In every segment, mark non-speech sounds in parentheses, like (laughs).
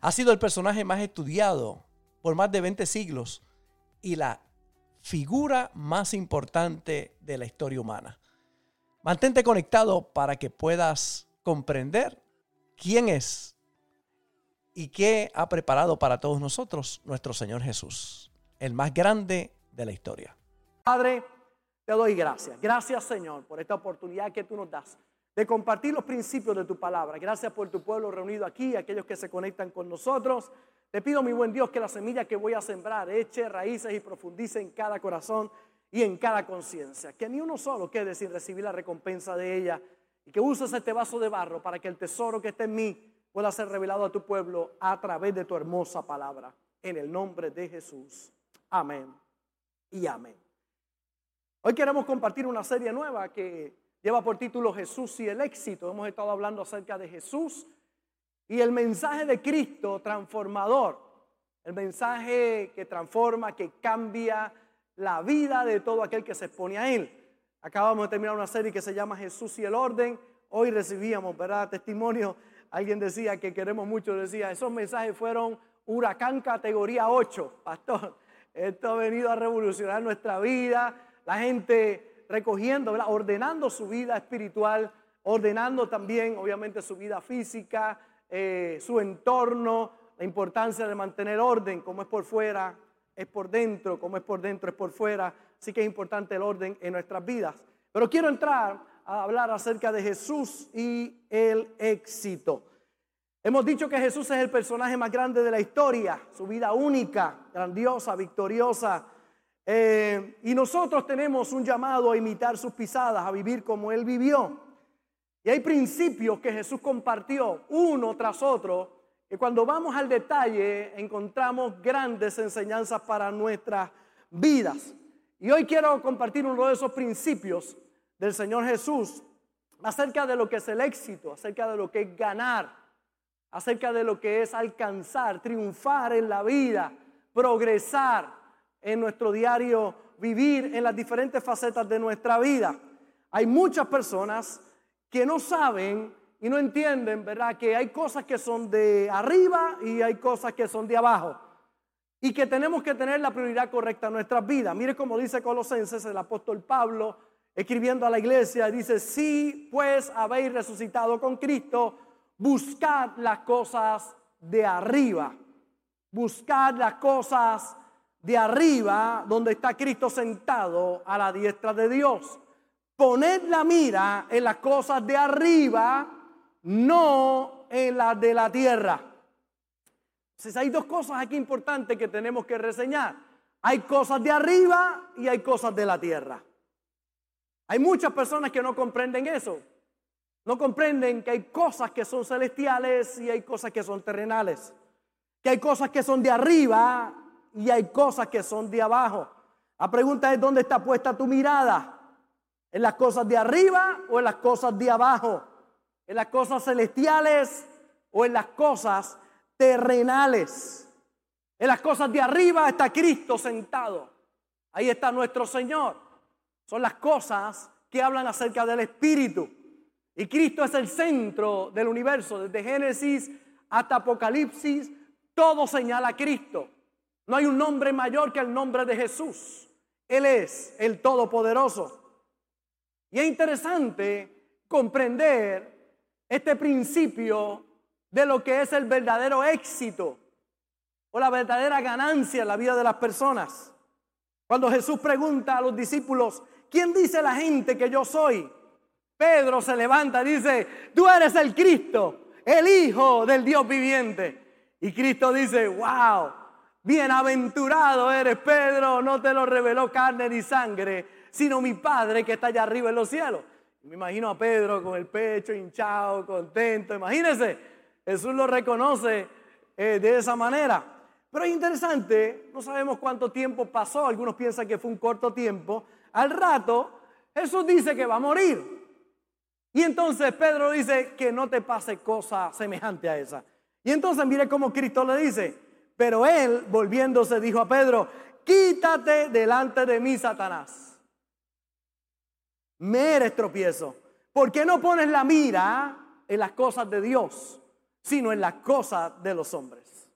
Ha sido el personaje más estudiado por más de 20 siglos y la figura más importante de la historia humana. Mantente conectado para que puedas comprender quién es y qué ha preparado para todos nosotros nuestro Señor Jesús, el más grande de la historia. Padre, te doy gracias. Gracias Señor por esta oportunidad que tú nos das de compartir los principios de tu palabra. Gracias por tu pueblo reunido aquí, aquellos que se conectan con nosotros. Te pido, mi buen Dios, que la semilla que voy a sembrar eche raíces y profundice en cada corazón y en cada conciencia. Que ni uno solo quede sin recibir la recompensa de ella y que uses este vaso de barro para que el tesoro que está en mí pueda ser revelado a tu pueblo a través de tu hermosa palabra. En el nombre de Jesús. Amén y amén. Hoy queremos compartir una serie nueva que Lleva por título Jesús y el éxito. Hemos estado hablando acerca de Jesús y el mensaje de Cristo transformador. El mensaje que transforma, que cambia la vida de todo aquel que se expone a Él. Acabamos de terminar una serie que se llama Jesús y el orden. Hoy recibíamos, ¿verdad? Testimonio. Alguien decía que queremos mucho, decía, esos mensajes fueron huracán categoría 8, pastor. Esto ha venido a revolucionar nuestra vida. La gente recogiendo, ordenando su vida espiritual, ordenando también, obviamente, su vida física, eh, su entorno, la importancia de mantener orden, como es por fuera, es por dentro, como es por dentro, es por fuera. Así que es importante el orden en nuestras vidas. Pero quiero entrar a hablar acerca de Jesús y el éxito. Hemos dicho que Jesús es el personaje más grande de la historia, su vida única, grandiosa, victoriosa, eh, y nosotros tenemos un llamado a imitar sus pisadas, a vivir como Él vivió. Y hay principios que Jesús compartió uno tras otro, que cuando vamos al detalle encontramos grandes enseñanzas para nuestras vidas. Y hoy quiero compartir uno de esos principios del Señor Jesús acerca de lo que es el éxito, acerca de lo que es ganar, acerca de lo que es alcanzar, triunfar en la vida, progresar en nuestro diario vivir en las diferentes facetas de nuestra vida. Hay muchas personas que no saben y no entienden, ¿verdad? Que hay cosas que son de arriba y hay cosas que son de abajo. Y que tenemos que tener la prioridad correcta en nuestras vidas. Mire cómo dice Colosenses el apóstol Pablo, escribiendo a la iglesia, dice, si pues habéis resucitado con Cristo, buscad las cosas de arriba. Buscad las cosas de arriba, donde está Cristo sentado a la diestra de Dios. Poned la mira en las cosas de arriba, no en las de la tierra. Entonces hay dos cosas aquí importantes que tenemos que reseñar. Hay cosas de arriba y hay cosas de la tierra. Hay muchas personas que no comprenden eso. No comprenden que hay cosas que son celestiales y hay cosas que son terrenales. Que hay cosas que son de arriba y hay cosas que son de abajo. La pregunta es, ¿dónde está puesta tu mirada? ¿En las cosas de arriba o en las cosas de abajo? ¿En las cosas celestiales o en las cosas terrenales? En las cosas de arriba está Cristo sentado. Ahí está nuestro Señor. Son las cosas que hablan acerca del Espíritu. Y Cristo es el centro del universo. Desde Génesis hasta Apocalipsis, todo señala a Cristo. No hay un nombre mayor que el nombre de Jesús. Él es el Todopoderoso. Y es interesante comprender este principio de lo que es el verdadero éxito o la verdadera ganancia en la vida de las personas. Cuando Jesús pregunta a los discípulos, ¿quién dice la gente que yo soy? Pedro se levanta y dice, tú eres el Cristo, el Hijo del Dios viviente. Y Cristo dice, wow, Bienaventurado eres, Pedro, no te lo reveló carne ni sangre, sino mi Padre que está allá arriba en los cielos. Me imagino a Pedro con el pecho hinchado, contento. Imagínense, Jesús lo reconoce eh, de esa manera. Pero es interesante, no sabemos cuánto tiempo pasó, algunos piensan que fue un corto tiempo. Al rato, Jesús dice que va a morir. Y entonces Pedro dice que no te pase cosa semejante a esa. Y entonces mire cómo Cristo le dice, pero él volviéndose dijo a Pedro, quítate delante de mí, Satanás. Me eres tropiezo. ¿Por qué no pones la mira en las cosas de Dios, sino en las cosas de los hombres?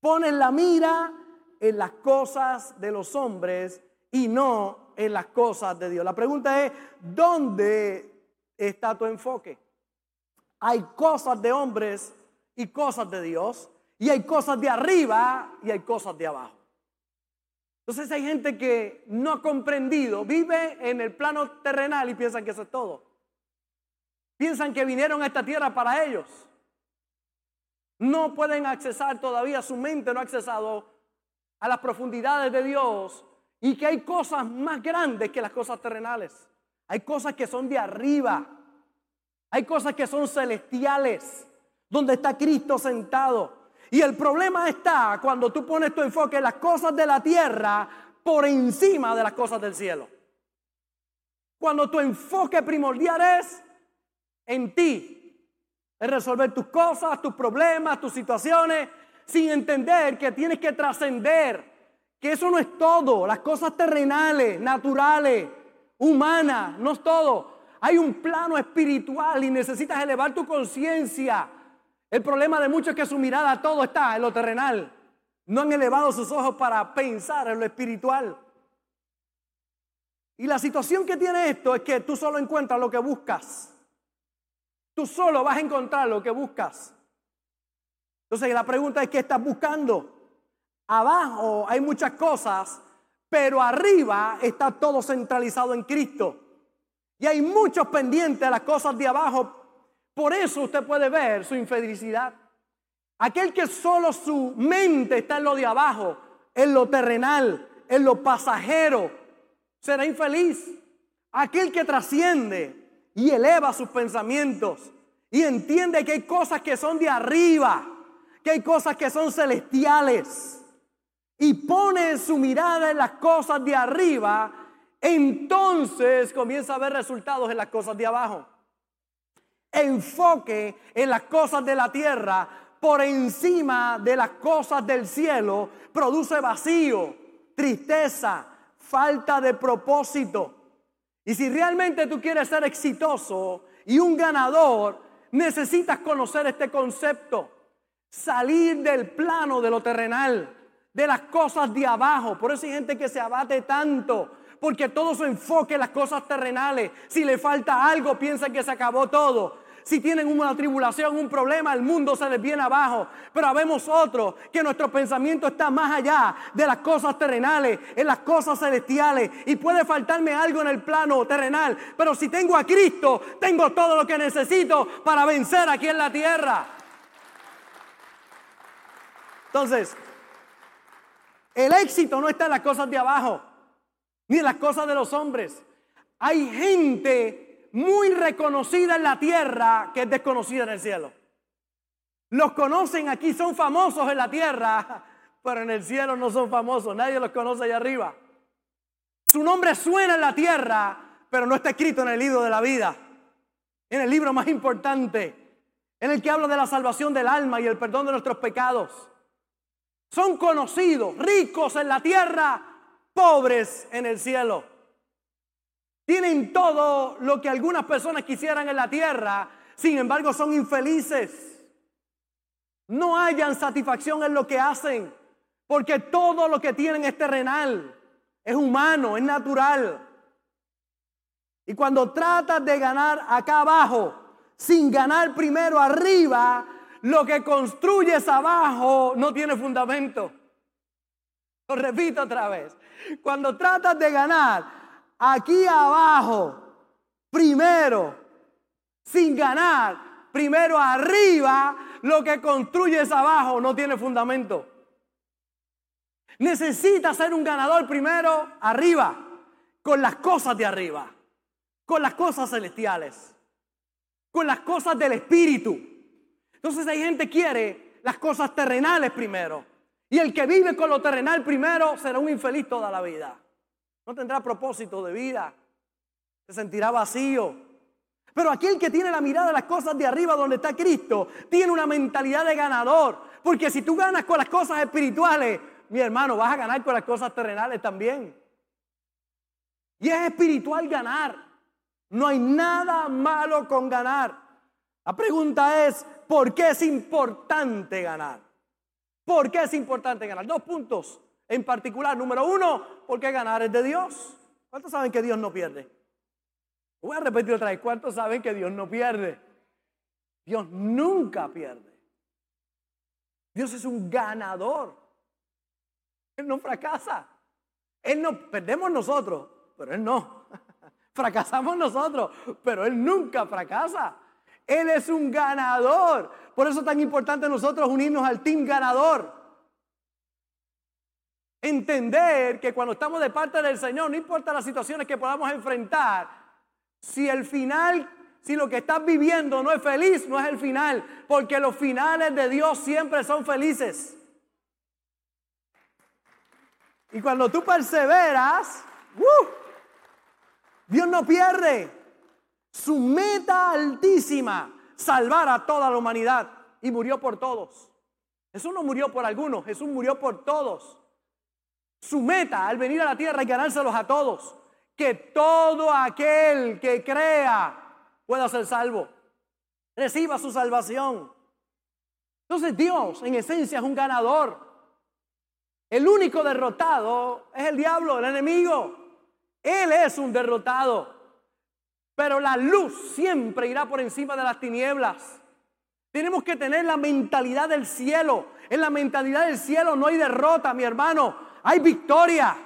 Pones la mira en las cosas de los hombres y no en las cosas de Dios. La pregunta es, ¿dónde está tu enfoque. Hay cosas de hombres y cosas de Dios, y hay cosas de arriba y hay cosas de abajo. Entonces hay gente que no ha comprendido, vive en el plano terrenal y piensan que eso es todo. Piensan que vinieron a esta tierra para ellos. No pueden accesar todavía, su mente no ha accesado a las profundidades de Dios y que hay cosas más grandes que las cosas terrenales. Hay cosas que son de arriba. Hay cosas que son celestiales, donde está Cristo sentado. Y el problema está cuando tú pones tu enfoque en las cosas de la tierra por encima de las cosas del cielo. Cuando tu enfoque primordial es en ti, es resolver tus cosas, tus problemas, tus situaciones, sin entender que tienes que trascender, que eso no es todo, las cosas terrenales, naturales, humana, no es todo. Hay un plano espiritual y necesitas elevar tu conciencia. El problema de muchos es que su mirada todo está en lo terrenal. No han elevado sus ojos para pensar en lo espiritual. Y la situación que tiene esto es que tú solo encuentras lo que buscas. Tú solo vas a encontrar lo que buscas. Entonces la pregunta es, ¿qué estás buscando? Abajo hay muchas cosas pero arriba está todo centralizado en Cristo. Y hay muchos pendientes de las cosas de abajo. Por eso usted puede ver su infelicidad. Aquel que solo su mente está en lo de abajo, en lo terrenal, en lo pasajero, será infeliz. Aquel que trasciende y eleva sus pensamientos y entiende que hay cosas que son de arriba, que hay cosas que son celestiales y pone su mirada en las cosas de arriba, entonces comienza a ver resultados en las cosas de abajo. Enfoque en las cosas de la tierra por encima de las cosas del cielo produce vacío, tristeza, falta de propósito. Y si realmente tú quieres ser exitoso y un ganador, necesitas conocer este concepto, salir del plano de lo terrenal de las cosas de abajo. Por eso hay gente que se abate tanto, porque todo su enfoque en las cosas terrenales. Si le falta algo, piensa que se acabó todo. Si tienen una tribulación, un problema, el mundo se les viene abajo. Pero habemos otros que nuestro pensamiento está más allá de las cosas terrenales, en las cosas celestiales. Y puede faltarme algo en el plano terrenal. Pero si tengo a Cristo, tengo todo lo que necesito para vencer aquí en la tierra. Entonces, el éxito no está en las cosas de abajo, ni en las cosas de los hombres. Hay gente muy reconocida en la tierra que es desconocida en el cielo. Los conocen aquí, son famosos en la tierra, pero en el cielo no son famosos, nadie los conoce allá arriba. Su nombre suena en la tierra, pero no está escrito en el libro de la vida, en el libro más importante, en el que habla de la salvación del alma y el perdón de nuestros pecados. Son conocidos, ricos en la tierra, pobres en el cielo. Tienen todo lo que algunas personas quisieran en la tierra, sin embargo son infelices. No hayan satisfacción en lo que hacen, porque todo lo que tienen es terrenal, es humano, es natural. Y cuando tratas de ganar acá abajo, sin ganar primero arriba, lo que construyes abajo no tiene fundamento. Lo repito otra vez. Cuando tratas de ganar aquí abajo, primero, sin ganar, primero arriba, lo que construyes abajo no tiene fundamento. Necesitas ser un ganador primero arriba, con las cosas de arriba, con las cosas celestiales, con las cosas del Espíritu. Entonces hay gente que quiere las cosas terrenales primero. Y el que vive con lo terrenal primero será un infeliz toda la vida. No tendrá propósito de vida. Se sentirá vacío. Pero aquel que tiene la mirada de las cosas de arriba donde está Cristo, tiene una mentalidad de ganador. Porque si tú ganas con las cosas espirituales, mi hermano, vas a ganar con las cosas terrenales también. Y es espiritual ganar. No hay nada malo con ganar. La pregunta es, ¿por qué es importante ganar? ¿Por qué es importante ganar? Dos puntos en particular. Número uno, porque ganar es de Dios. ¿Cuántos saben que Dios no pierde? Voy a repetir otra vez. ¿Cuántos saben que Dios no pierde? Dios nunca pierde. Dios es un ganador. Él no fracasa. Él no perdemos nosotros, pero Él no. (laughs) Fracasamos nosotros, pero Él nunca fracasa. Él es un ganador. Por eso es tan importante nosotros unirnos al team ganador. Entender que cuando estamos de parte del Señor, no importa las situaciones que podamos enfrentar, si el final, si lo que estás viviendo no es feliz, no es el final, porque los finales de Dios siempre son felices. Y cuando tú perseveras, ¡uh! Dios no pierde su meta altísima, salvar a toda la humanidad. Y murió por todos. Jesús no murió por algunos, Jesús murió por todos. Su meta al venir a la tierra y ganárselos a todos. Que todo aquel que crea pueda ser salvo. Reciba su salvación. Entonces Dios en esencia es un ganador. El único derrotado es el diablo, el enemigo. Él es un derrotado. Pero la luz siempre irá por encima de las tinieblas. Tenemos que tener la mentalidad del cielo. En la mentalidad del cielo no hay derrota, mi hermano. Hay victoria.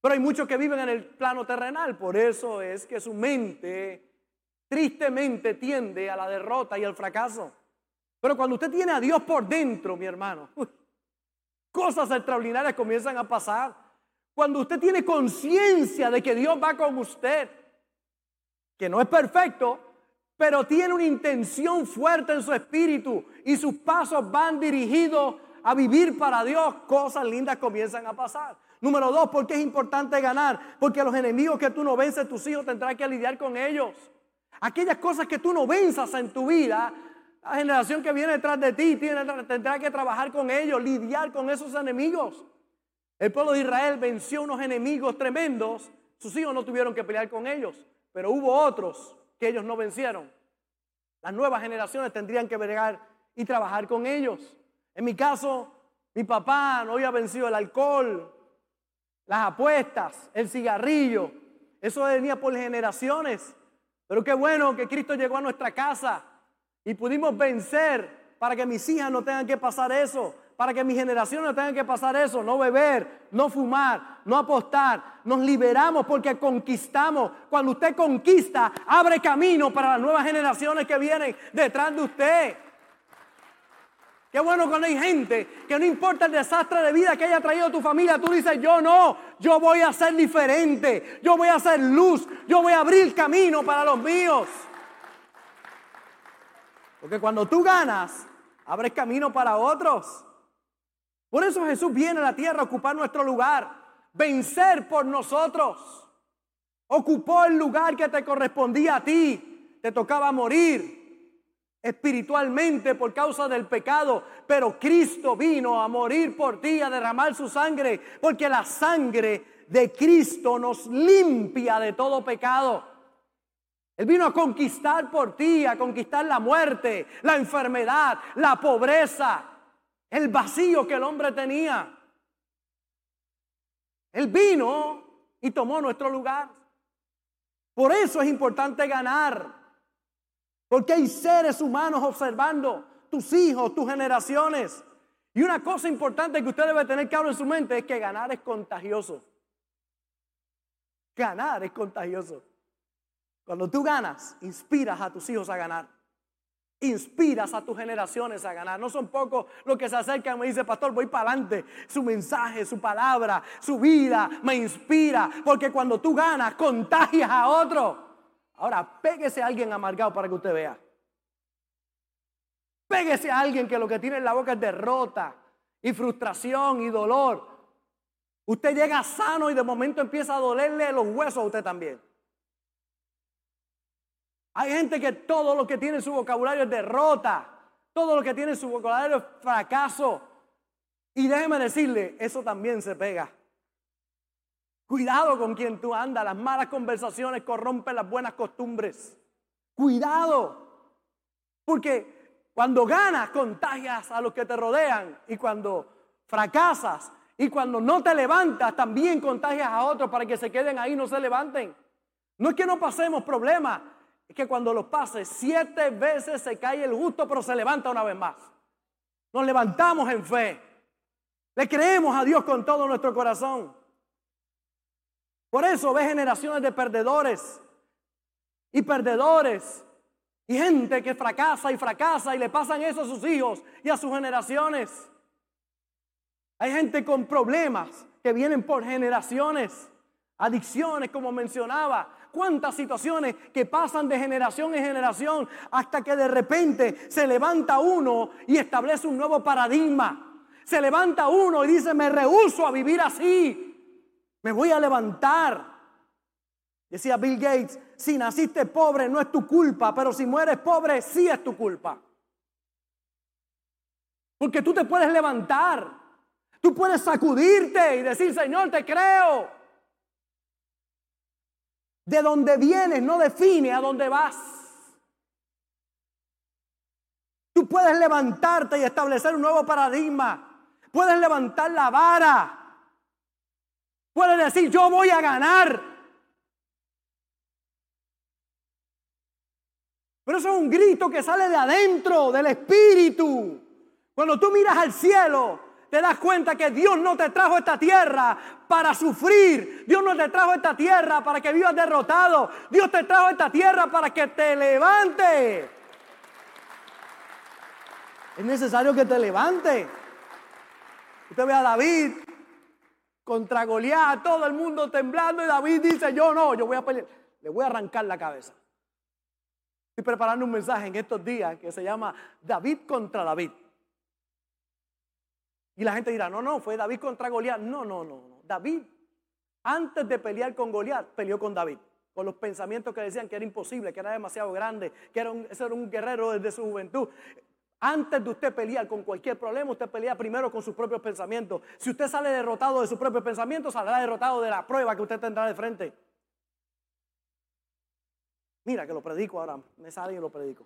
Pero hay muchos que viven en el plano terrenal. Por eso es que su mente tristemente tiende a la derrota y al fracaso. Pero cuando usted tiene a Dios por dentro, mi hermano, cosas extraordinarias comienzan a pasar. Cuando usted tiene conciencia de que Dios va con usted que no es perfecto, pero tiene una intención fuerte en su espíritu y sus pasos van dirigidos a vivir para Dios, cosas lindas comienzan a pasar. Número dos, ¿por qué es importante ganar? Porque los enemigos que tú no vences, tus hijos tendrán que lidiar con ellos. Aquellas cosas que tú no venzas en tu vida, la generación que viene detrás de ti tendrá que trabajar con ellos, lidiar con esos enemigos. El pueblo de Israel venció unos enemigos tremendos, sus hijos no tuvieron que pelear con ellos. Pero hubo otros que ellos no vencieron. Las nuevas generaciones tendrían que bregar y trabajar con ellos. En mi caso, mi papá no había vencido el alcohol, las apuestas, el cigarrillo. Eso venía por generaciones. Pero qué bueno que Cristo llegó a nuestra casa y pudimos vencer para que mis hijas no tengan que pasar eso para que mis generaciones no tengan que pasar eso, no beber, no fumar, no apostar. Nos liberamos porque conquistamos. Cuando usted conquista, abre camino para las nuevas generaciones que vienen detrás de usted. Qué bueno cuando hay gente que no importa el desastre de vida que haya traído tu familia, tú dices, yo no, yo voy a ser diferente, yo voy a ser luz, yo voy a abrir camino para los míos. Porque cuando tú ganas, abres camino para otros. Por eso Jesús viene a la tierra a ocupar nuestro lugar, vencer por nosotros. Ocupó el lugar que te correspondía a ti. Te tocaba morir espiritualmente por causa del pecado, pero Cristo vino a morir por ti, a derramar su sangre, porque la sangre de Cristo nos limpia de todo pecado. Él vino a conquistar por ti, a conquistar la muerte, la enfermedad, la pobreza, el vacío que el hombre tenía. Él vino y tomó nuestro lugar. Por eso es importante ganar. Porque hay seres humanos observando tus hijos, tus generaciones. Y una cosa importante que usted debe tener claro en su mente es que ganar es contagioso. Ganar es contagioso. Cuando tú ganas, inspiras a tus hijos a ganar inspiras a tus generaciones a ganar. No son pocos los que se acercan y me dicen, pastor, voy para adelante. Su mensaje, su palabra, su vida me inspira. Porque cuando tú ganas, contagias a otro. Ahora, péguese a alguien amargado para que usted vea. Péguese a alguien que lo que tiene en la boca es derrota y frustración y dolor. Usted llega sano y de momento empieza a dolerle los huesos a usted también. Hay gente que todo lo que tiene en su vocabulario es derrota. Todo lo que tiene en su vocabulario es fracaso. Y déjeme decirle, eso también se pega. Cuidado con quien tú andas. Las malas conversaciones corrompen las buenas costumbres. Cuidado. Porque cuando ganas, contagias a los que te rodean. Y cuando fracasas y cuando no te levantas, también contagias a otros para que se queden ahí y no se levanten. No es que no pasemos problemas, es que cuando los pases siete veces se cae el justo, pero se levanta una vez más. Nos levantamos en fe. Le creemos a Dios con todo nuestro corazón. Por eso ve generaciones de perdedores y perdedores y gente que fracasa y fracasa y le pasan eso a sus hijos y a sus generaciones. Hay gente con problemas que vienen por generaciones, adicciones como mencionaba, cuántas situaciones que pasan de generación en generación hasta que de repente se levanta uno y establece un nuevo paradigma. Se levanta uno y dice, me rehuso a vivir así. Me voy a levantar. Decía Bill Gates, si naciste pobre no es tu culpa, pero si mueres pobre sí es tu culpa. Porque tú te puedes levantar, tú puedes sacudirte y decir, Señor, te creo. De donde vienes no define a dónde vas. Tú puedes levantarte y establecer un nuevo paradigma. Puedes levantar la vara. Puedes decir, yo voy a ganar. Pero eso es un grito que sale de adentro, del espíritu. Cuando tú miras al cielo, te das cuenta que Dios no te trajo esta tierra para sufrir. Dios no te trajo esta tierra para que vivas derrotado. Dios te trajo esta tierra para que te levante. Es necesario que te levante. Usted ve a David contra Goliat, todo el mundo temblando y David dice, yo no, yo voy a pelear, le voy a arrancar la cabeza. Estoy preparando un mensaje en estos días que se llama David contra David. Y la gente dirá, no, no, fue David contra Goliat. No, no, no, no. David, antes de pelear con Goliat, peleó con David. Con los pensamientos que decían que era imposible, que era demasiado grande, que era era un guerrero desde su juventud. Antes de usted pelear con cualquier problema, usted pelea primero con sus propios pensamientos. Si usted sale derrotado de sus propios pensamientos, saldrá derrotado de la prueba que usted tendrá de frente. Mira que lo predico ahora, me sale y lo predico.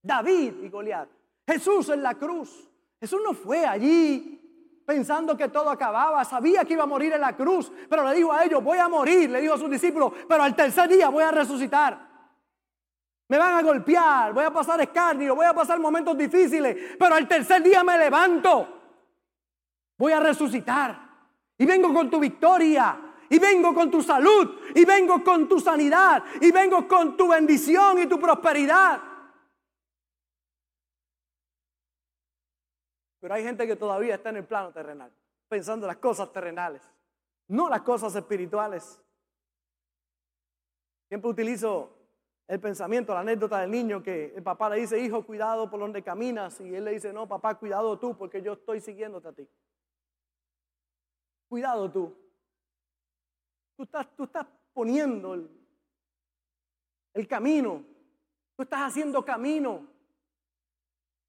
David y Goliat. Jesús en la cruz. Jesús no fue allí pensando que todo acababa, sabía que iba a morir en la cruz, pero le dijo a ellos, voy a morir, le dijo a sus discípulos, pero al tercer día voy a resucitar. Me van a golpear, voy a pasar escarnio, voy a pasar momentos difíciles, pero al tercer día me levanto. Voy a resucitar. Y vengo con tu victoria. Y vengo con tu salud. Y vengo con tu sanidad. Y vengo con tu bendición y tu prosperidad. Pero hay gente que todavía está en el plano terrenal, pensando las cosas terrenales, no las cosas espirituales. Siempre utilizo el pensamiento, la anécdota del niño que el papá le dice, hijo, cuidado por donde caminas. Y él le dice, no, papá, cuidado tú porque yo estoy siguiéndote a ti. Cuidado tú. Tú estás, tú poniendo el, el camino. Tú estás haciendo camino.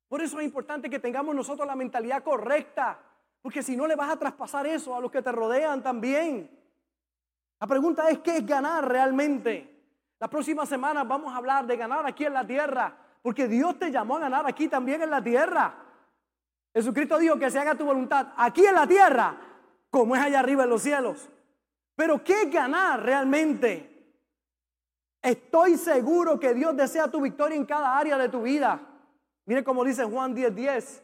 Por eso es importante que tengamos nosotros la mentalidad correcta. Porque si no le vas a traspasar eso a los que te rodean también. La pregunta es, ¿qué es ganar realmente? La próxima semana vamos a hablar de ganar aquí en la tierra, porque Dios te llamó a ganar aquí también en la tierra. Jesucristo dijo que se haga tu voluntad aquí en la tierra, como es allá arriba en los cielos. Pero ¿qué ganar realmente? Estoy seguro que Dios desea tu victoria en cada área de tu vida. Mire como dice Juan 10:10. 10.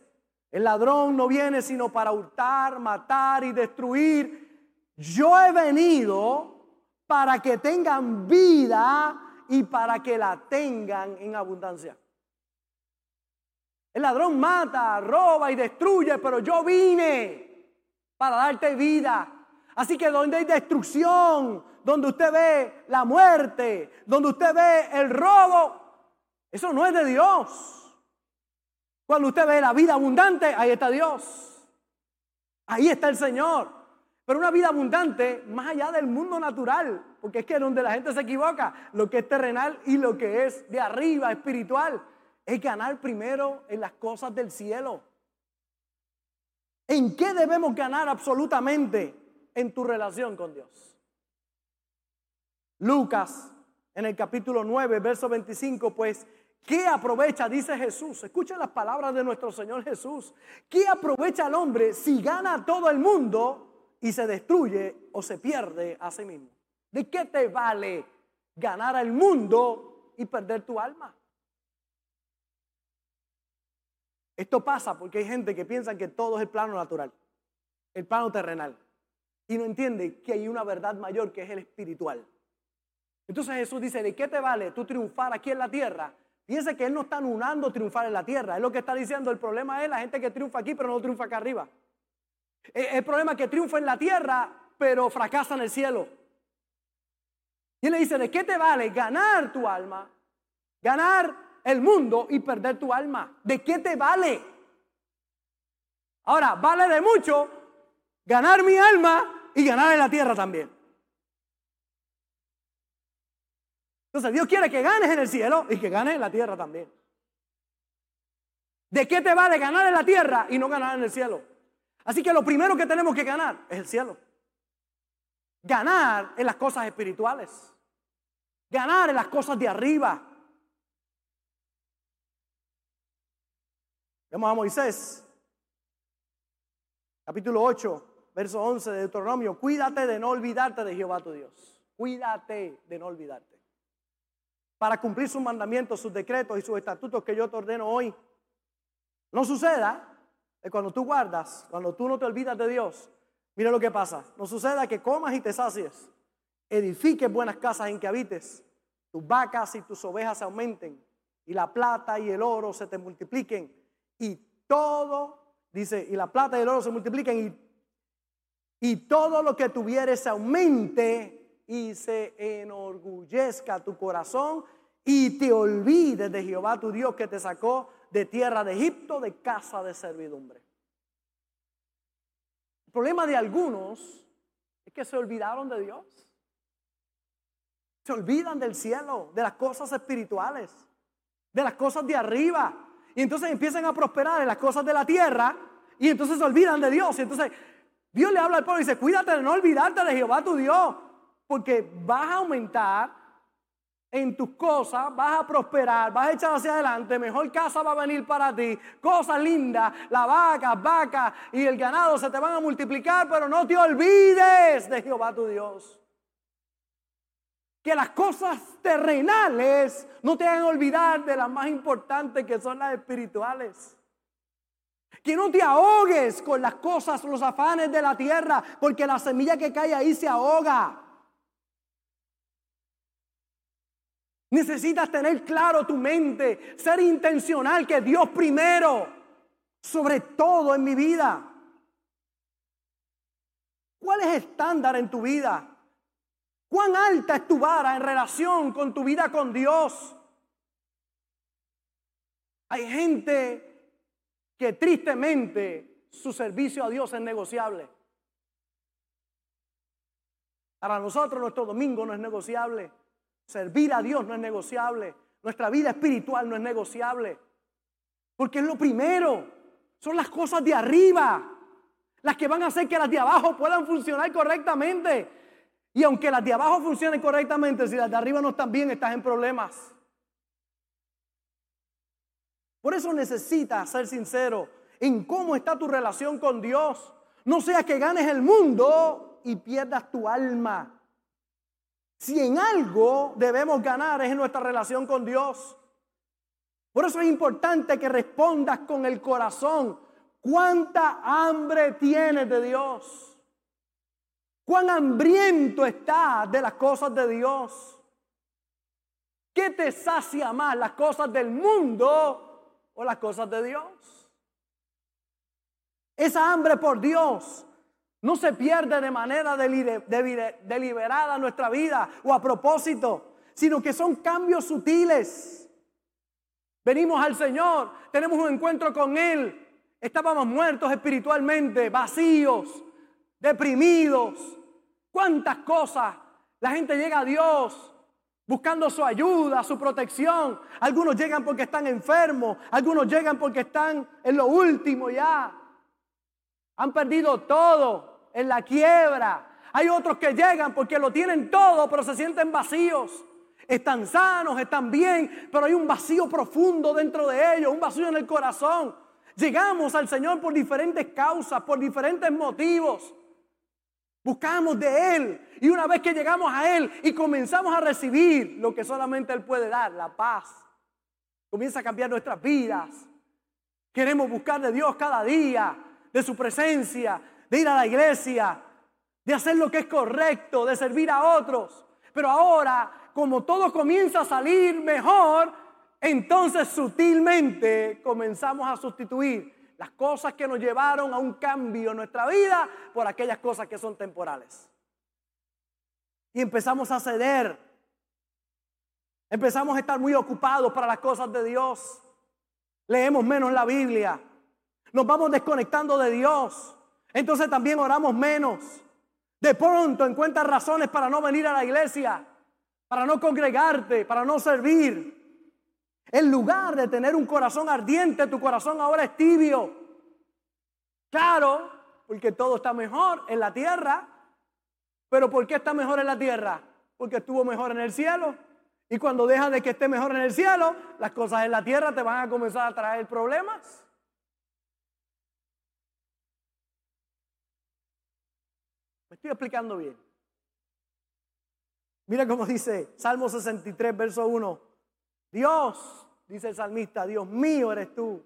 El ladrón no viene sino para hurtar, matar y destruir. Yo he venido para que tengan vida y para que la tengan en abundancia. El ladrón mata, roba y destruye, pero yo vine para darte vida. Así que donde hay destrucción, donde usted ve la muerte, donde usted ve el robo, Eso no es de Dios. Cuando usted ve la vida abundante, ahí está Dios. Ahí está el Señor. Pero una vida abundante más allá del mundo natural, porque es que donde la gente se equivoca, lo que es terrenal y lo que es de arriba, espiritual, es ganar primero en las cosas del cielo. ¿En qué debemos ganar absolutamente en tu relación con Dios? Lucas, en el capítulo 9, verso 25, pues, ¿qué aprovecha? Dice Jesús. Escuchen las palabras de nuestro Señor Jesús. ¿Qué aprovecha el hombre si gana todo el mundo y se destruye o se pierde a sí mismo? ¿De qué te vale ganar al mundo y perder tu alma? Esto pasa porque hay gente que piensa que todo es el plano natural, el plano terrenal, y no entiende que hay una verdad mayor que es el espiritual. Entonces Jesús dice, ¿de qué te vale tú triunfar aquí en la tierra? Piensa que Él no está anulando triunfar en la tierra. Es lo que está diciendo. El problema es la gente que triunfa aquí, pero no triunfa acá arriba. El problema es que triunfa en la tierra, pero fracasa en el cielo. Y Él le dice, ¿de qué te vale ganar tu alma? Ganar el mundo y perder tu alma. ¿De qué te vale? Ahora, vale de mucho ganar mi alma y ganar en la tierra también. Entonces Dios quiere que ganes en el cielo y que ganes en la tierra también. ¿De qué te vale ganar en la tierra y no ganar en el cielo? Así que lo primero que tenemos que ganar es el cielo. Ganar en las cosas espirituales. Ganar en las cosas de arriba. Vemos a Moisés, capítulo 8, verso 11 de Deuteronomio. Cuídate de no olvidarte de Jehová tu Dios. Cuídate de no olvidarte. Para cumplir sus mandamientos, sus decretos y sus estatutos que yo te ordeno hoy. No suceda cuando tú guardas, cuando tú no te olvidas de Dios, mira lo que pasa. No suceda que comas y te sacies, edifiques buenas casas en que habites, tus vacas y tus ovejas se aumenten, y la plata y el oro se te multipliquen y todo, dice, y la plata y el oro se multipliquen y, y todo lo que tuvieres se aumente y se enorgullezca tu corazón y te olvides de Jehová tu Dios que te sacó de tierra de Egipto, de casa de servidumbre. El problema de algunos es que se olvidaron de Dios. Se olvidan del cielo, de las cosas espirituales, de las cosas de arriba. Y entonces empiezan a prosperar en las cosas de la tierra y entonces se olvidan de Dios. Y entonces Dios le habla al pueblo y dice, cuídate de no olvidarte de Jehová tu Dios, porque vas a aumentar en tus cosas, vas a prosperar, vas a echar hacia adelante, mejor casa va a venir para ti, cosas lindas, la vaca, vaca y el ganado se te van a multiplicar, pero no te olvides de Jehová tu Dios que las cosas terrenales no te hagan olvidar de las más importantes que son las espirituales. Que no te ahogues con las cosas, los afanes de la tierra, porque la semilla que cae ahí se ahoga. Necesitas tener claro tu mente, ser intencional, que Dios primero, sobre todo en mi vida. ¿Cuál es el estándar en tu vida? ¿Cuán alta es tu vara en relación con tu vida con Dios? Hay gente que tristemente su servicio a Dios es negociable. Para nosotros nuestro domingo no es negociable. Servir a Dios no es negociable. Nuestra vida espiritual no es negociable. Porque es lo primero. Son las cosas de arriba. Las que van a hacer que las de abajo puedan funcionar correctamente. Y aunque las de abajo funcionen correctamente, si las de arriba no están bien, estás en problemas. Por eso necesitas ser sincero en cómo está tu relación con Dios. No sea que ganes el mundo y pierdas tu alma. Si en algo debemos ganar es en nuestra relación con Dios. Por eso es importante que respondas con el corazón. ¿Cuánta hambre tienes de Dios? Cuán hambriento está de las cosas de Dios. ¿Qué te sacia más, las cosas del mundo o las cosas de Dios? Esa hambre por Dios no se pierde de manera deliberada nuestra vida o a propósito, sino que son cambios sutiles. Venimos al Señor, tenemos un encuentro con Él. Estábamos muertos espiritualmente, vacíos, deprimidos. ¿Cuántas cosas? La gente llega a Dios buscando su ayuda, su protección. Algunos llegan porque están enfermos, algunos llegan porque están en lo último ya. Han perdido todo en la quiebra. Hay otros que llegan porque lo tienen todo, pero se sienten vacíos. Están sanos, están bien, pero hay un vacío profundo dentro de ellos, un vacío en el corazón. Llegamos al Señor por diferentes causas, por diferentes motivos. Buscamos de Él. Y una vez que llegamos a Él y comenzamos a recibir lo que solamente Él puede dar, la paz, comienza a cambiar nuestras vidas. Queremos buscar de Dios cada día, de su presencia, de ir a la iglesia, de hacer lo que es correcto, de servir a otros. Pero ahora, como todo comienza a salir mejor, entonces sutilmente comenzamos a sustituir las cosas que nos llevaron a un cambio en nuestra vida por aquellas cosas que son temporales. Y empezamos a ceder. Empezamos a estar muy ocupados para las cosas de Dios. Leemos menos la Biblia. Nos vamos desconectando de Dios. Entonces también oramos menos. De pronto encuentras razones para no venir a la iglesia, para no congregarte, para no servir. En lugar de tener un corazón ardiente, tu corazón ahora es tibio. Claro, porque todo está mejor en la tierra. Pero ¿por qué está mejor en la tierra? Porque estuvo mejor en el cielo. Y cuando dejas de que esté mejor en el cielo, las cosas en la tierra te van a comenzar a traer problemas. Estoy explicando bien. Mira cómo dice Salmo 63, verso 1. Dios, dice el salmista, Dios mío eres tú.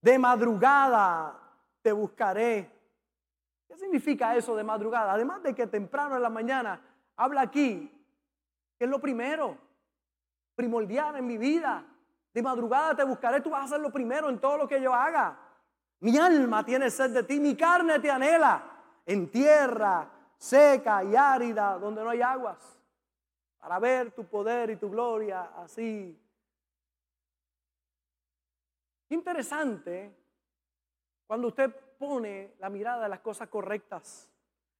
De madrugada te buscaré. ¿Qué significa eso de madrugada? Además de que temprano en la mañana habla aquí, que es lo primero, primordial en mi vida. De madrugada te buscaré, tú vas a ser lo primero en todo lo que yo haga. Mi alma tiene sed de ti, mi carne te anhela en tierra seca y árida donde no hay aguas, para ver tu poder y tu gloria así. Interesante cuando usted pone la mirada en las cosas correctas.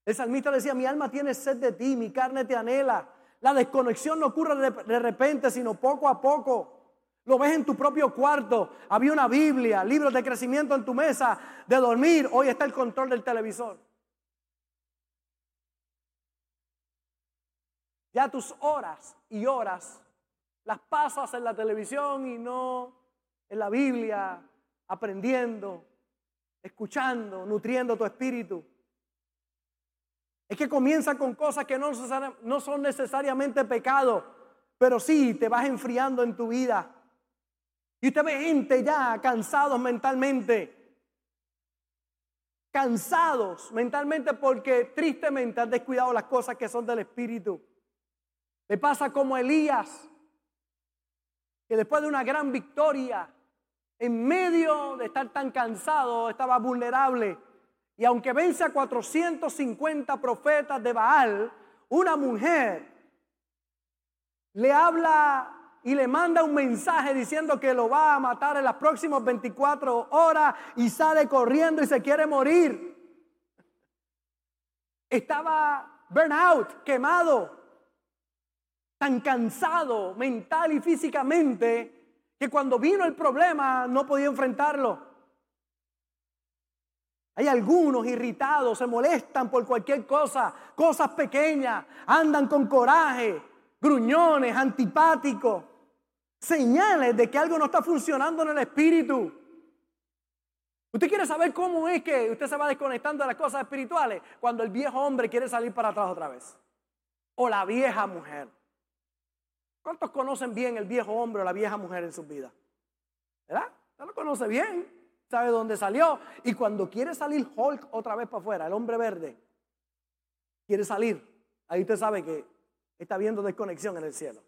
El salmista decía, mi alma tiene sed de ti, mi carne te anhela. La desconexión no ocurre de, repente, sino poco a poco. Lo ves en tu propio cuarto. Había una Biblia, libros de crecimiento en tu mesa de dormir. Hoy está el control del televisor. Ya tus horas y horas las pasas en la televisión y no en la Biblia, aprendiendo, escuchando, nutriendo tu espíritu. Es que comienza con cosas que no, no son necesariamente pecado, pero sí te vas enfriando en tu vida. Y usted ve gente ya cansados mentalmente. Cansados mentalmente porque tristemente han descuidado las cosas que son del espíritu. Le pasa como Elías, que después de una gran victoria, en medio de estar tan cansado, estaba vulnerable. Y aunque vence a 450 profetas de Baal, una mujer le habla y le manda un mensaje diciendo que lo va a matar en las próximas 24 horas y sale corriendo y se quiere morir. Estaba burnout, quemado tan cansado mental y físicamente que cuando vino el problema no podía enfrentarlo. Hay algunos irritados, se molestan por cualquier cosa, cosas pequeñas, andan con coraje, gruñones, antipáticos, señales de que algo no está funcionando en el espíritu. ¿Usted quiere saber cómo es que usted se va desconectando de las cosas espirituales? Cuando el viejo hombre quiere salir para atrás otra vez. O la vieja mujer. ¿Cuántos conocen bien el viejo hombre o la vieja mujer en sus vidas? ¿Verdad? Usted lo conoce bien, sabe dónde salió. Y cuando quiere salir Hulk otra vez para afuera, el hombre verde, quiere salir, ahí usted sabe que está viendo desconexión en el cielo.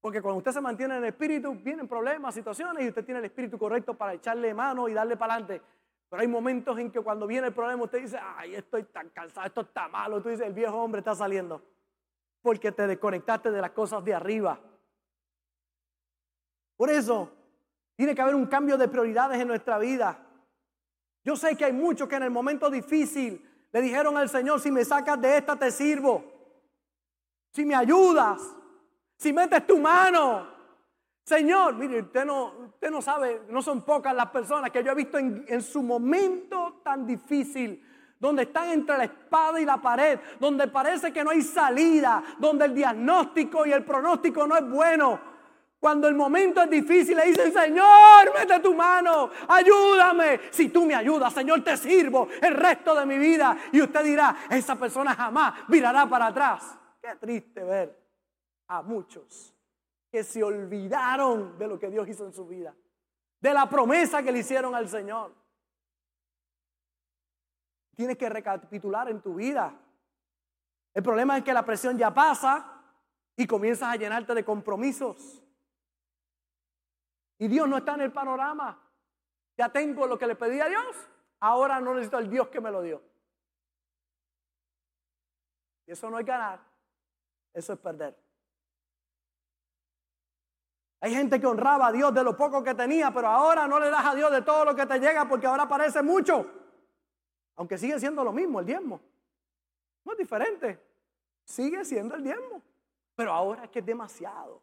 Porque cuando usted se mantiene en el espíritu, vienen problemas, situaciones, y usted tiene el espíritu correcto para echarle mano y darle para adelante. Pero hay momentos en que cuando viene el problema, usted dice, ay, estoy tan cansado, esto está malo. Tú dices, el viejo hombre está saliendo porque te desconectaste de las cosas de arriba. Por eso tiene que haber un cambio de prioridades en nuestra vida. Yo sé que hay muchos que en el momento difícil le dijeron al Señor, si me sacas de esta te sirvo. Si me ayudas, si metes tu mano. Señor, mire, usted no, usted no sabe, no son pocas las personas que yo he visto en, en su momento tan difícil donde están entre la espada y la pared, donde parece que no hay salida, donde el diagnóstico y el pronóstico no es bueno. Cuando el momento es difícil, le dicen, Señor, mete tu mano, ayúdame. Si tú me ayudas, Señor, te sirvo el resto de mi vida. Y usted dirá, esa persona jamás virará para atrás. Qué triste ver a muchos que se olvidaron de lo que Dios hizo en su vida, de la promesa que le hicieron al Señor. Tienes que recapitular en tu vida. El problema es que la presión ya pasa y comienzas a llenarte de compromisos. Y Dios no está en el panorama. Ya tengo lo que le pedí a Dios. Ahora no necesito al Dios que me lo dio. Y eso no es ganar. Eso es perder. Hay gente que honraba a Dios de lo poco que tenía, pero ahora no le das a Dios de todo lo que te llega porque ahora parece mucho. Aunque sigue siendo lo mismo, el diezmo. No es diferente. Sigue siendo el diezmo. Pero ahora es que es demasiado.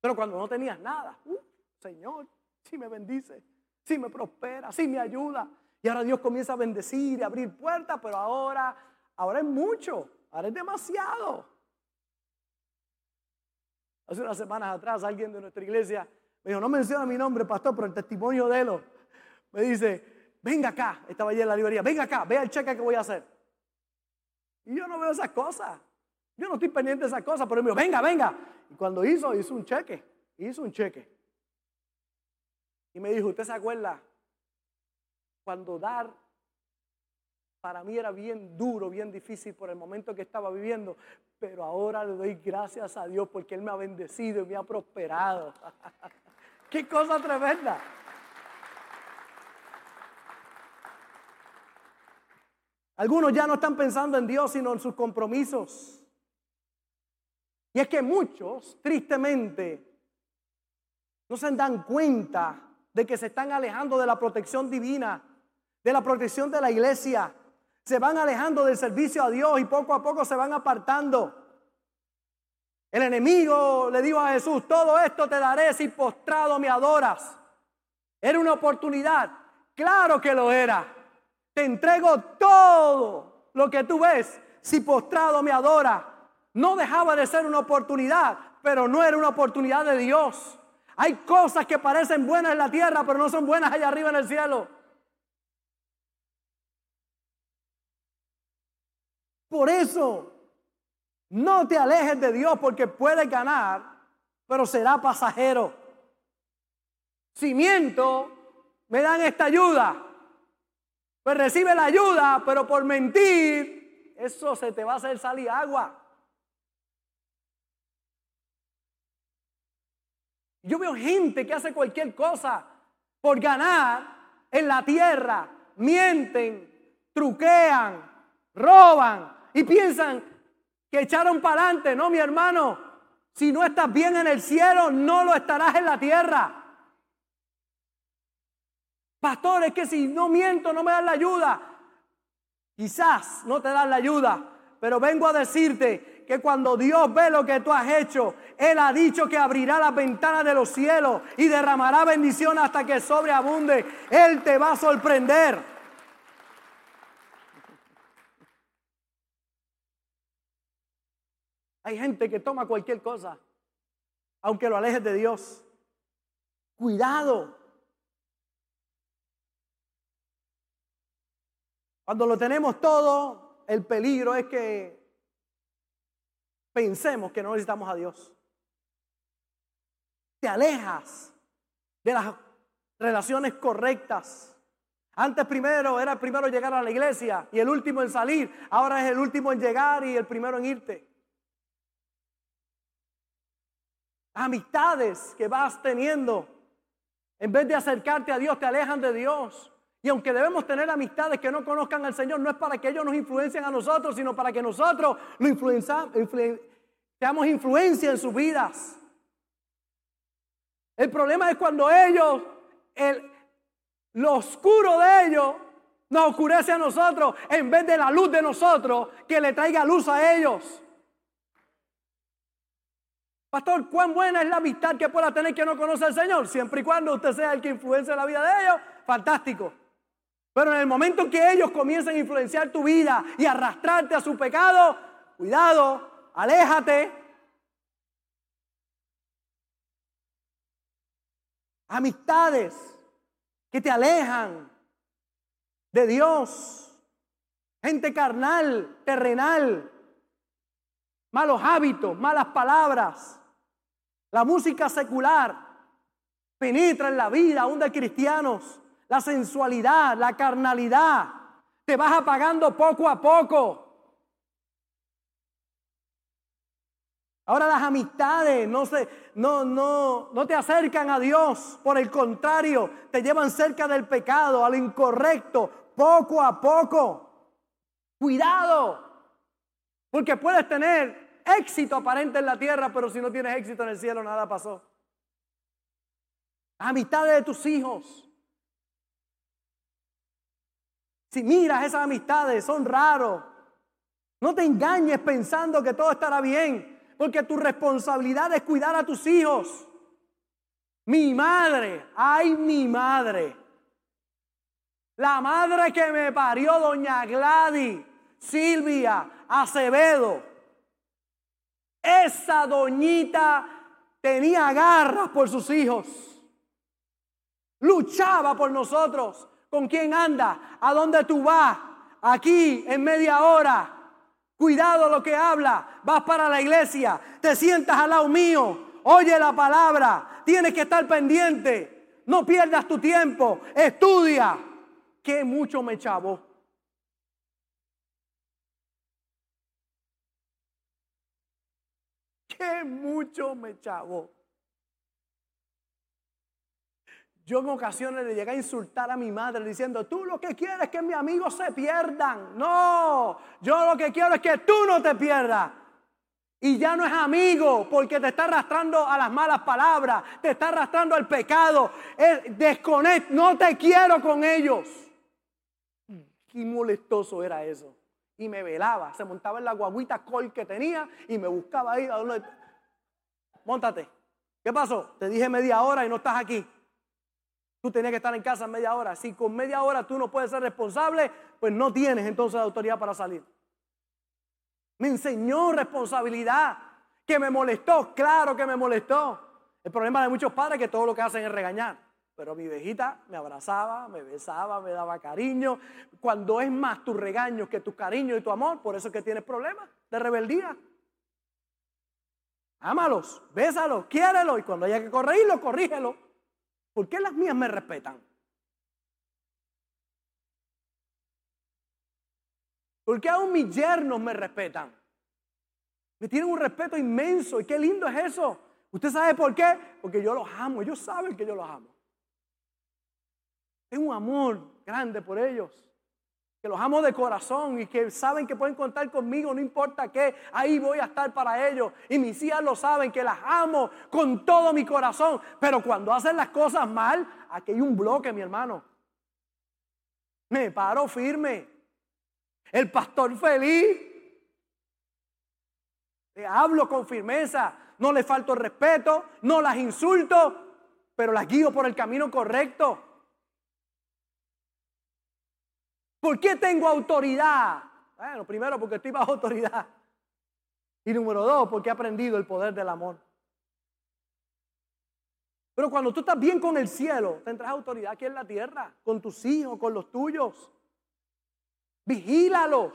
Pero cuando no tenías nada, uh, Señor, si me bendice, si me prospera, si me ayuda. Y ahora Dios comienza a bendecir y abrir puertas, pero ahora, ahora es mucho, ahora es demasiado. Hace unas semanas atrás alguien de nuestra iglesia me dijo, no menciona mi nombre, pastor, pero el testimonio de él me dice, venga acá, estaba allí en la librería, venga acá, vea el cheque que voy a hacer. Y yo no veo esas cosas. Yo no estoy pendiente de esas cosas, pero él me dijo, venga, venga. Y cuando hizo, hizo un cheque, hizo un cheque. Y me dijo, ¿usted se acuerda? Cuando dar para mí era bien duro, bien difícil por el momento que estaba viviendo, pero ahora le doy gracias a Dios porque Él me ha bendecido y me ha prosperado. (laughs) ¡Qué cosa tremenda! Algunos ya no están pensando en Dios, sino en sus compromisos. Y es que muchos, tristemente, no se dan cuenta de que se están alejando de la protección divina, de la protección de la iglesia. Se van alejando del servicio a Dios y poco a poco se van apartando. El enemigo le dijo a Jesús, todo esto te daré si postrado me adoras. Era una oportunidad. Claro que lo era. Te entrego todo lo que tú ves si postrado me adora. No dejaba de ser una oportunidad, pero no era una oportunidad de Dios. Hay cosas que parecen buenas en la tierra, pero no son buenas allá arriba en el cielo. Por eso, no te alejes de Dios porque puedes ganar, pero será pasajero. Cimiento, me dan esta ayuda, pues recibe la ayuda, pero por mentir, eso se te va a hacer salir agua. Yo veo gente que hace cualquier cosa por ganar en la tierra, mienten, truquean, roban y piensan que echaron para adelante. No, mi hermano, si no estás bien en el cielo, no lo estarás en la tierra. Pastor, es que si no miento no me dan la ayuda. Quizás no te dan la ayuda, pero vengo a decirte que cuando Dios ve lo que tú has hecho, Él ha dicho que abrirá las ventanas de los cielos y derramará bendición hasta que sobreabunde. Él te va a sorprender. Hay gente que toma cualquier cosa, aunque lo alejes de Dios. Cuidado. Cuando lo tenemos todo, el peligro es que pensemos que no necesitamos a Dios. Te alejas de las relaciones correctas. Antes primero era el primero en llegar a la iglesia y el último en salir. Ahora es el último en llegar y el primero en irte. Amistades que vas teniendo, en vez de acercarte a Dios, te alejan de Dios. Y aunque debemos tener amistades que no conozcan al Señor, no es para que ellos nos influencien a nosotros, sino para que nosotros lo seamos influencia en sus vidas. El problema es cuando ellos, el, lo oscuro de ellos, nos oscurece a nosotros en vez de la luz de nosotros que le traiga luz a ellos. Pastor, ¿cuán buena es la amistad que pueda tener que no conoce al Señor? Siempre y cuando usted sea el que influencia la vida de ellos, fantástico. Pero en el momento que ellos comiencen a influenciar tu vida y arrastrarte a su pecado, cuidado, aléjate. Amistades que te alejan de Dios. Gente carnal, terrenal, malos hábitos, malas palabras. La música secular penetra en la vida aún de cristianos la sensualidad, la carnalidad. Te vas apagando poco a poco. Ahora las amistades no, se, no, no, no te acercan a Dios, por el contrario, te llevan cerca del pecado, al incorrecto, poco a poco. Cuidado, porque puedes tener éxito aparente en la tierra, pero si no tienes éxito en el cielo, nada pasó. Amistades de tus hijos, si miras esas amistades, son raros. No te engañes pensando que todo estará bien, porque tu responsabilidad es cuidar a tus hijos. Mi madre, ay mi madre. La madre que me parió, doña Gladys, Silvia Acevedo. Esa doñita tenía garras por sus hijos. Luchaba por nosotros. ¿Con quién anda? ¿A dónde tú vas? Aquí en media hora. Cuidado lo que habla. Vas para la iglesia. Te sientas al lado mío. Oye la palabra. Tienes que estar pendiente. No pierdas tu tiempo. Estudia. Que mucho me chavo. Que mucho me chavo. Yo en ocasiones le llegué a insultar a mi madre diciendo, tú lo que quieres es que mis amigos se pierdan. No, yo lo que quiero es que tú no te pierdas. Y ya no es amigo porque te está arrastrando a las malas palabras, te está arrastrando al pecado. Desconect, no te quiero con ellos. Qué molestoso era eso. Y me velaba, se montaba en la guaguita col que tenía y me buscaba ahí. A donde... Móntate. ¿Qué pasó? Te dije media hora y no estás aquí. Tú tenías que estar en casa media hora. Si con media hora tú no puedes ser responsable, pues no tienes entonces autoridad para salir. Me enseñó responsabilidad, que me molestó, claro que me molestó. El problema de muchos padres es que todo lo que hacen es regañar. Pero mi viejita me abrazaba, me besaba, me daba cariño. Cuando es más tu regaño que tu cariño y tu amor, por eso es que tienes problemas de rebeldía. Ámalos, bésalos, quiérelos y cuando haya que corregirlo, corrígelo. ¿Por qué las mías me respetan? ¿Por qué aún mis yernos me respetan? Me tienen un respeto inmenso y qué lindo es eso. ¿Usted sabe por qué? Porque yo los amo, ellos saben que yo los amo. Tengo un amor grande por ellos que los amo de corazón y que saben que pueden contar conmigo, no importa qué, ahí voy a estar para ellos. Y mis hijas lo saben, que las amo con todo mi corazón. Pero cuando hacen las cosas mal, aquí hay un bloque, mi hermano. Me paro firme. El pastor feliz. Le hablo con firmeza, no le falto respeto, no las insulto, pero las guío por el camino correcto. ¿Por qué tengo autoridad? Bueno, primero porque estoy bajo autoridad. Y número dos, porque he aprendido el poder del amor. Pero cuando tú estás bien con el cielo, tendrás autoridad aquí en la tierra, con tus hijos, con los tuyos. Vigílalos.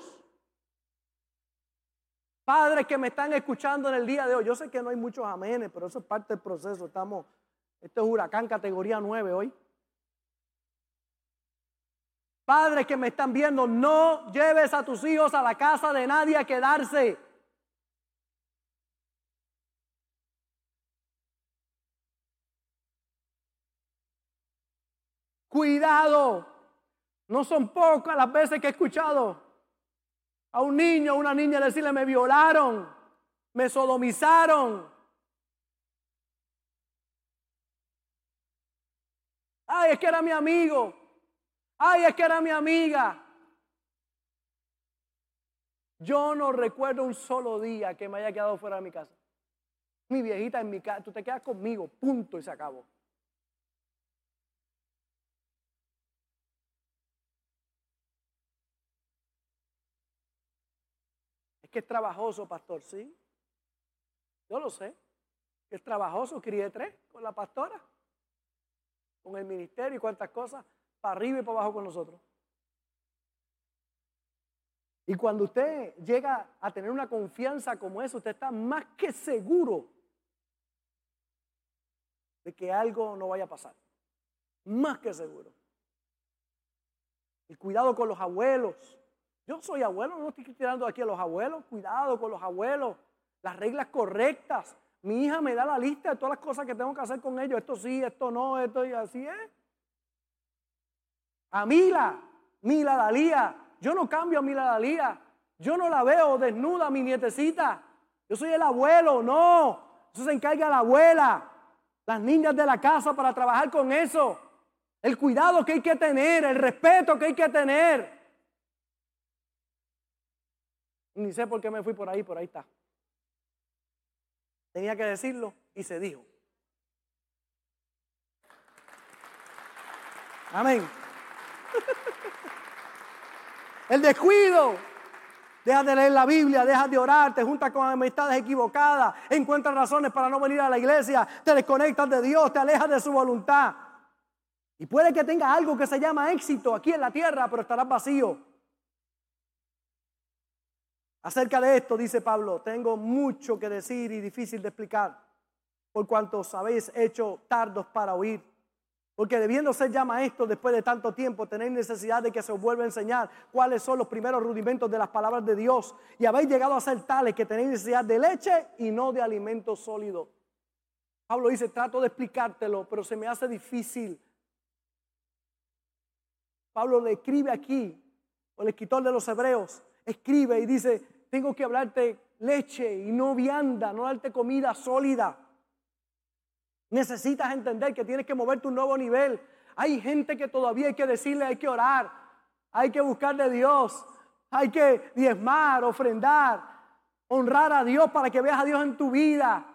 Padres que me están escuchando en el día de hoy, yo sé que no hay muchos amenes, pero eso es parte del proceso. Estamos, este es huracán categoría 9 hoy. Padres que me están viendo, no lleves a tus hijos a la casa de nadie a quedarse. Cuidado. No son pocas las veces que he escuchado a un niño o una niña decirle me violaron, me sodomizaron. Ay, es que era mi amigo. Ay, es que era mi amiga. Yo no recuerdo un solo día que me haya quedado fuera de mi casa. Mi viejita en mi casa, tú te quedas conmigo, punto y se acabó. Es que es trabajoso, pastor, sí. Yo lo sé. Es trabajoso, crié tres con la pastora, con el ministerio y cuántas cosas, para arriba y para abajo con nosotros. Y cuando usted llega a tener una confianza como esa, usted está más que seguro de que algo no vaya a pasar. Más que seguro. El cuidado con los abuelos. Yo soy abuelo, no estoy tirando aquí a los abuelos. Cuidado con los abuelos. Las reglas correctas. Mi hija me da la lista de todas las cosas que tengo que hacer con ellos. Esto sí, esto no, esto y así es. A Mila, Mila Dalía, yo no cambio a mi Dalía. Yo no la veo desnuda, mi nietecita. Yo soy el abuelo, no. Eso se encarga la abuela, las niñas de la casa para trabajar con eso. El cuidado que hay que tener, el respeto que hay que tener. Ni sé por qué me fui por ahí, por ahí está. Tenía que decirlo y se dijo. Amén. (laughs) El descuido. Deja de leer la Biblia, deja de orar, te juntas con amistades equivocadas, encuentras razones para no venir a la iglesia, te desconectas de Dios, te alejas de su voluntad. Y puede que tenga algo que se llama éxito aquí en la tierra, pero estarás vacío. Acerca de esto, dice Pablo, tengo mucho que decir y difícil de explicar, por cuanto habéis hecho tardos para oír. Porque debiendo ser ya maestros después de tanto tiempo, tenéis necesidad de que se os vuelva a enseñar cuáles son los primeros rudimentos de las palabras de Dios. Y habéis llegado a ser tales que tenéis necesidad de leche y no de alimento sólido. Pablo dice, trato de explicártelo, pero se me hace difícil. Pablo le escribe aquí, o el escritor de los hebreos, escribe y dice, tengo que hablarte leche y no vianda, no darte comida sólida. Necesitas entender que tienes que moverte un nuevo nivel. Hay gente que todavía hay que decirle, hay que orar, hay que buscar de Dios, hay que diezmar, ofrendar, honrar a Dios para que veas a Dios en tu vida.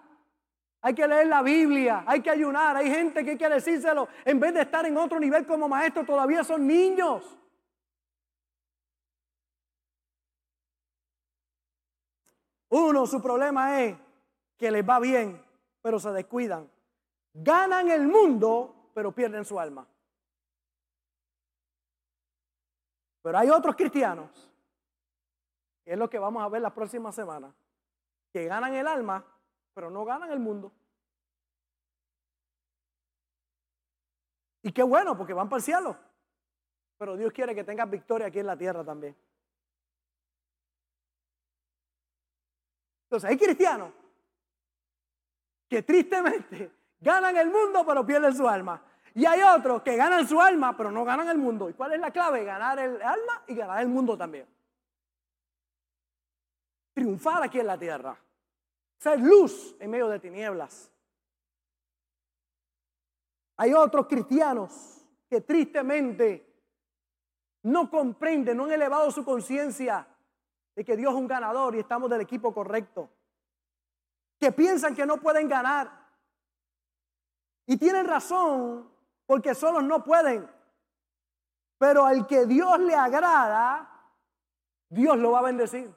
Hay que leer la Biblia, hay que ayunar. Hay gente que hay que decírselo. En vez de estar en otro nivel como maestro, todavía son niños. Uno, su problema es que les va bien, pero se descuidan ganan el mundo, pero pierden su alma. Pero hay otros cristianos, que es lo que vamos a ver la próxima semana, que ganan el alma, pero no ganan el mundo. Y qué bueno, porque van para el cielo. Pero Dios quiere que tengas victoria aquí en la tierra también. Entonces hay cristianos que tristemente Ganan el mundo, pero pierden su alma. Y hay otros que ganan su alma, pero no ganan el mundo. ¿Y cuál es la clave? Ganar el alma y ganar el mundo también. Triunfar aquí en la tierra. Ser luz en medio de tinieblas. Hay otros cristianos que tristemente no comprenden, no han elevado su conciencia de que Dios es un ganador y estamos del equipo correcto. Que piensan que no pueden ganar y tienen razón porque solos no pueden. Pero al que Dios le agrada, Dios lo va a bendecir.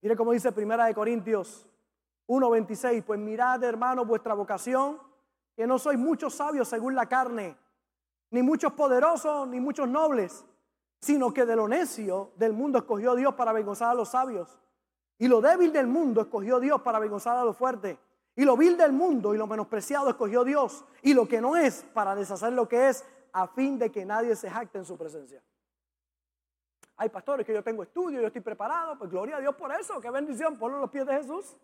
Mire cómo dice Primera de Corintios 1:26, pues mirad, hermanos, vuestra vocación, que no sois muchos sabios según la carne, ni muchos poderosos, ni muchos nobles, sino que de lo necio del mundo escogió Dios para avergonzar a los sabios. Y lo débil del mundo escogió Dios para avergonzar a lo fuerte. Y lo vil del mundo y lo menospreciado escogió Dios. Y lo que no es para deshacer lo que es a fin de que nadie se jacte en su presencia. Hay pastores que yo tengo estudio, yo estoy preparado, pues gloria a Dios por eso, qué bendición, ponlo en los pies de Jesús.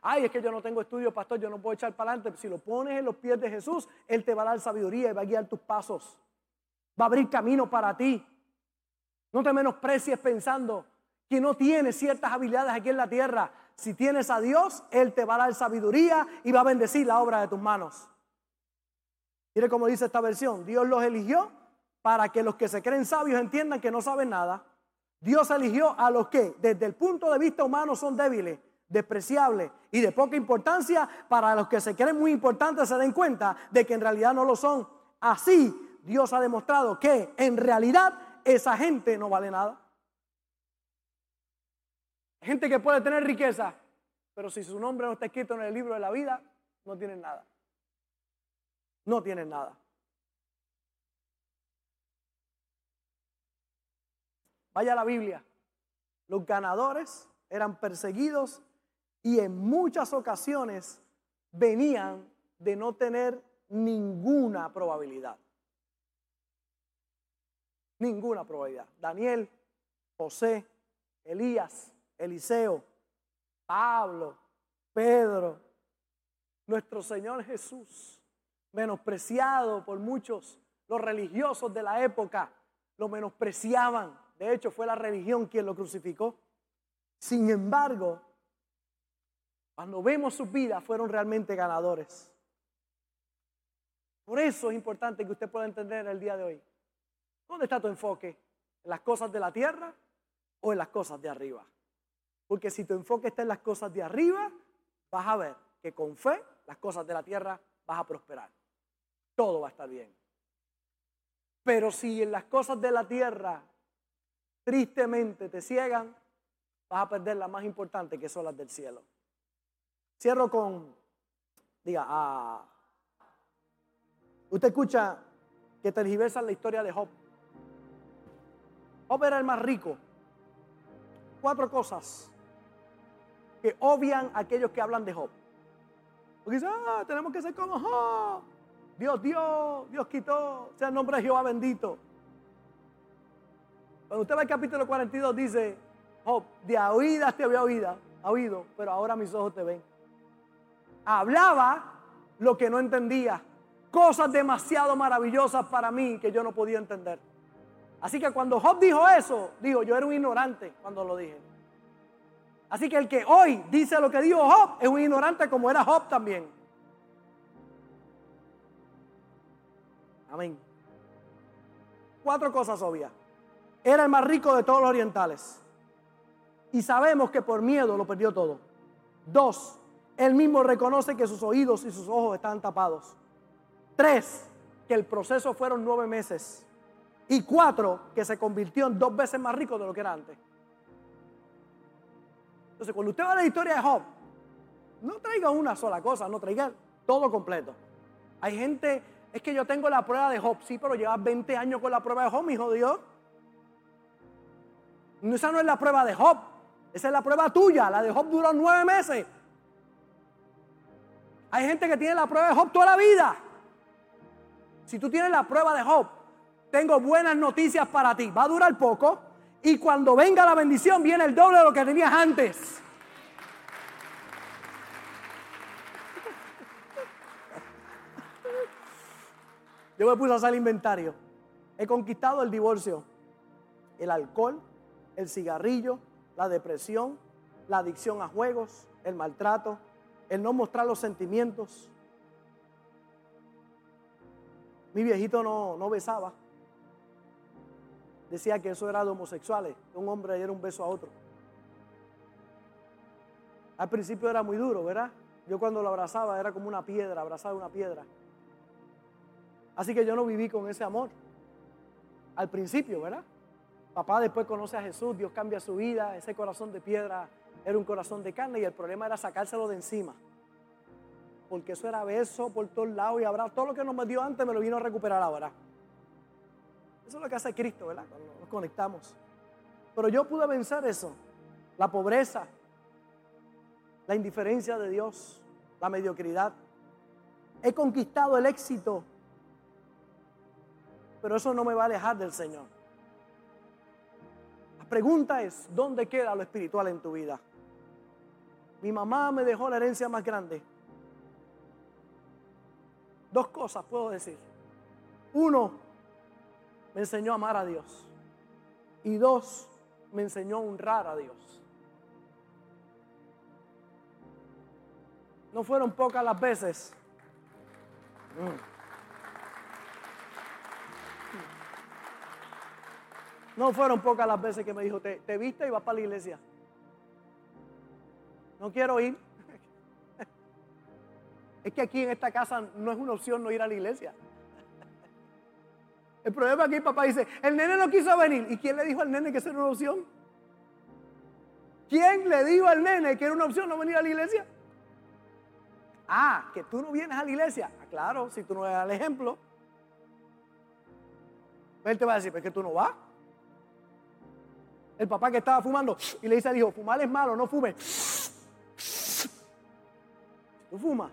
Ay, es que yo no tengo estudio, pastor, yo no puedo echar para adelante. Si lo pones en los pies de Jesús, Él te va a dar sabiduría y va a guiar tus pasos. Va a abrir camino para ti. No te menosprecies pensando que no tiene ciertas habilidades aquí en la tierra. Si tienes a Dios, Él te va a dar sabiduría y va a bendecir la obra de tus manos. Mire cómo dice esta versión. Dios los eligió para que los que se creen sabios entiendan que no saben nada. Dios eligió a los que desde el punto de vista humano son débiles, despreciables y de poca importancia, para los que se creen muy importantes se den cuenta de que en realidad no lo son. Así Dios ha demostrado que en realidad esa gente no vale nada. Gente que puede tener riqueza, pero si su nombre no está escrito en el libro de la vida, no tienen nada. No tienen nada. Vaya a la Biblia. Los ganadores eran perseguidos y en muchas ocasiones venían de no tener ninguna probabilidad. Ninguna probabilidad. Daniel, José, Elías, Eliseo, Pablo, Pedro, nuestro Señor Jesús, menospreciado por muchos, los religiosos de la época, lo menospreciaban. De hecho, fue la religión quien lo crucificó. Sin embargo, cuando vemos sus vidas, fueron realmente ganadores. Por eso es importante que usted pueda entender el día de hoy. ¿Dónde está tu enfoque? ¿En las cosas de la tierra o en las cosas de arriba? Porque si tu enfoque está en las cosas de arriba, vas a ver que con fe las cosas de la tierra vas a prosperar. Todo va a estar bien. Pero si en las cosas de la tierra tristemente te ciegan, vas a perder las más importantes que son las del cielo. Cierro con, diga, ah, usted escucha que tergiversan la historia de Job. Job era el más rico. Cuatro cosas que obvian a aquellos que hablan de Job. Porque dicen, ah, tenemos que ser como Job. Dios dio, Dios quitó, sea el nombre de Jehová bendito. Cuando usted va al capítulo 42 dice, Job, de oídas te había oído, oído, pero ahora mis ojos te ven. Hablaba lo que no entendía, cosas demasiado maravillosas para mí que yo no podía entender. Así que cuando Job dijo eso, dijo, yo era un ignorante cuando lo dije. Así que el que hoy dice lo que dijo Job es un ignorante como era Job también. Amén. Cuatro cosas obvias. Era el más rico de todos los orientales. Y sabemos que por miedo lo perdió todo. Dos, él mismo reconoce que sus oídos y sus ojos están tapados. Tres, que el proceso fueron nueve meses. Y cuatro, que se convirtió en dos veces más rico de lo que era antes. Entonces, cuando usted va a la historia de Job, no traiga una sola cosa, no traiga todo completo. Hay gente, es que yo tengo la prueba de Job, sí, pero llevas 20 años con la prueba de Job, hijo de Dios. Esa no es la prueba de Job, esa es la prueba tuya. La de Job duró nueve meses. Hay gente que tiene la prueba de Job toda la vida. Si tú tienes la prueba de Job, tengo buenas noticias para ti. Va a durar poco y cuando venga la bendición viene el doble de lo que tenías antes. (laughs) Yo me puse a hacer el inventario. He conquistado el divorcio, el alcohol, el cigarrillo, la depresión, la adicción a juegos, el maltrato, el no mostrar los sentimientos. Mi viejito no, no besaba. Decía que eso era de homosexuales, un hombre diera un beso a otro. Al principio era muy duro, ¿verdad? Yo cuando lo abrazaba era como una piedra, abrazaba una piedra. Así que yo no viví con ese amor. Al principio, ¿verdad? Papá después conoce a Jesús, Dios cambia su vida, ese corazón de piedra era un corazón de carne y el problema era sacárselo de encima. Porque eso era beso por todos lados y habrá todo lo que nos dio antes me lo vino a recuperar ahora. Eso es lo que hace Cristo, ¿verdad? Cuando nos conectamos. Pero yo pude vencer eso. La pobreza, la indiferencia de Dios, la mediocridad. He conquistado el éxito. Pero eso no me va a alejar del Señor. La pregunta es, ¿dónde queda lo espiritual en tu vida? Mi mamá me dejó la herencia más grande. Dos cosas puedo decir. Uno, me enseñó a amar a Dios. Y dos, me enseñó a honrar a Dios. No fueron pocas las veces. Mm. No fueron pocas las veces que me dijo, te, te viste y vas para la iglesia. No quiero ir. (laughs) Es que aquí en esta casa no es una opción no ir a la iglesia. El problema aquí, papá dice, el nene no quiso venir. ¿Y quién le dijo al nene que eso era una opción? ¿Quién le dijo al nene que era una opción no venir a la iglesia? Ah, que tú no vienes a la iglesia. Ah, claro, si tú no das el ejemplo. Él te va a decir, pues que tú no vas. El papá que estaba fumando y le dice al hijo, fumar es malo, no fumes. Tú fumas.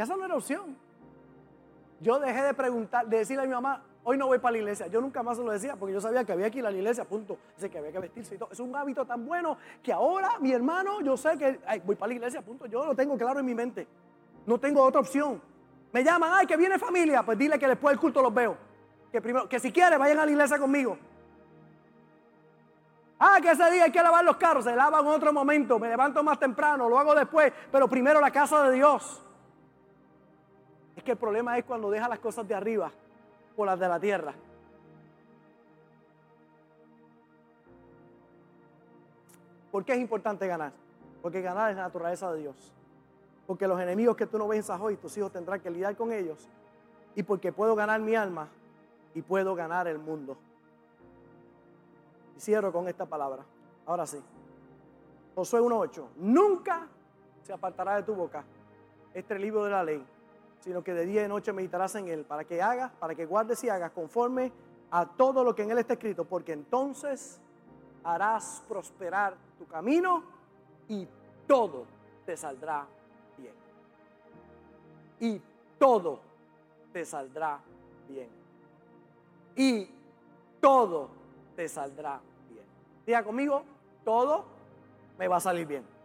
En casa no era opción. Yo dejé de preguntar, de decirle a mi mamá, hoy no voy para la iglesia. Yo nunca más se lo decía porque yo sabía que había que ir a la iglesia, punto. Así que había que vestirse y todo. Es un hábito tan bueno que ahora mi hermano, yo sé que voy para la iglesia, punto. Yo lo tengo claro en mi mente. No tengo otra opción. Me llaman, ay, que viene familia. Pues dile que después del culto los veo. Que primero, que si quiere, vayan a la iglesia conmigo. Ah, que ese día hay que lavar los carros. Se lava en otro momento. Me levanto más temprano, lo hago después. Pero primero la casa de Dios. Es que el problema es cuando deja las cosas de arriba por las de la tierra. ¿Por qué es importante ganar? Porque ganar es la naturaleza de Dios. Porque los enemigos que tú no venzas hoy, tus hijos tendrán que lidiar con ellos. Y porque puedo ganar mi alma y puedo ganar el mundo. Y cierro con esta palabra. Ahora sí. Josué 1.8. Nunca se apartará de tu boca este libro de la ley sino que de día y noche meditarás en él, para que hagas, para que guardes y hagas conforme a todo lo que en él está escrito, porque entonces harás prosperar tu camino y todo te saldrá bien. Y todo te saldrá bien. Y todo te saldrá bien. Diga conmigo, todo me va a salir bien.